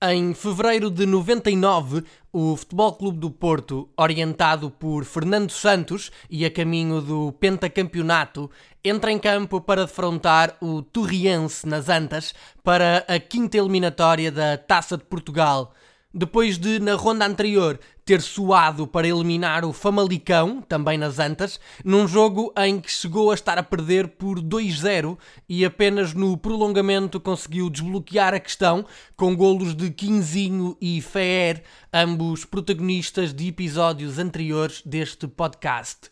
Em fevereiro de 99, o Futebol Clube do Porto, orientado por Fernando Santos e a caminho do pentacampeonato, entra em campo para defrontar o Torriense nas Antas para a quinta eliminatória da Taça de Portugal. Depois de, na ronda anterior, ter suado para eliminar o Famalicão, também nas Antas, num jogo em que chegou a estar a perder por 2-0 e apenas no prolongamento conseguiu desbloquear a questão com golos de Quinzinho e Fer, ambos protagonistas de episódios anteriores deste podcast.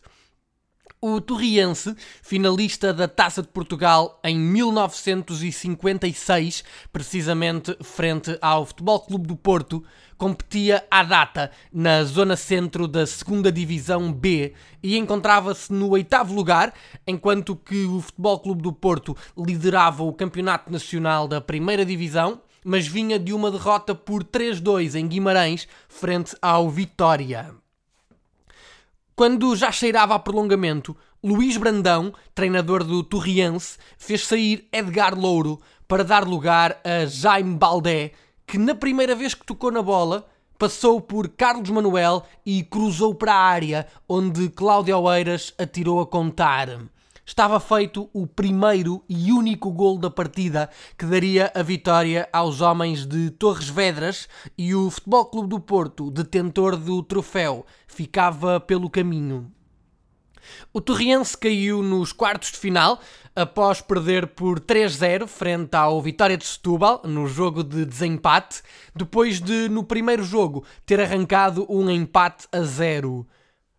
O Torriense, finalista da Taça de Portugal em 1956, precisamente frente ao Futebol Clube do Porto, competia à data na zona centro da segunda Divisão B e encontrava-se no oitavo lugar, enquanto que o Futebol Clube do Porto liderava o Campeonato Nacional da Primeira Divisão, mas vinha de uma derrota por 3-2 em Guimarães frente ao Vitória. Quando já cheirava a prolongamento, Luís Brandão, treinador do Torriense, fez sair Edgar Louro para dar lugar a Jaime Baldé, que na primeira vez que tocou na bola passou por Carlos Manuel e cruzou para a área, onde Cláudio Oeiras atirou a contar estava feito o primeiro e único gol da partida que daria a vitória aos homens de Torres Vedras e o Futebol Clube do Porto, detentor do troféu, ficava pelo caminho. O Torriense caiu nos quartos de final após perder por 3-0 frente ao Vitória de Setúbal no jogo de desempate, depois de no primeiro jogo ter arrancado um empate a zero.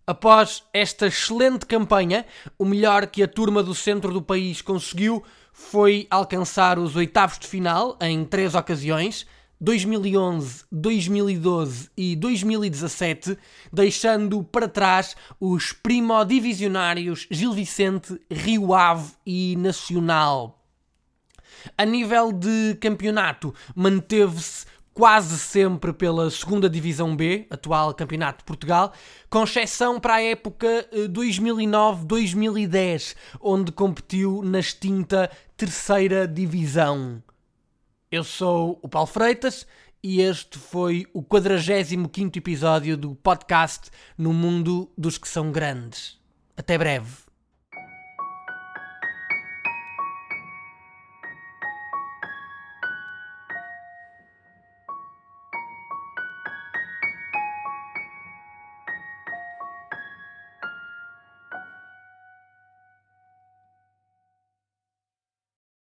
Após esta excelente campanha, o melhor que a turma do centro do país conseguiu foi alcançar os oitavos de final em três ocasiões, 2011, 2012 e 2017, deixando para trás os primodivisionários Gil Vicente, Rio Ave e Nacional. A nível de campeonato, manteve-se quase sempre pela segunda Divisão B, atual Campeonato de Portugal, com exceção para a época 2009-2010, eh, onde competiu na extinta Terceira Divisão. Eu sou o Paulo Freitas e este foi o 45 episódio do podcast No Mundo dos que são grandes. Até breve.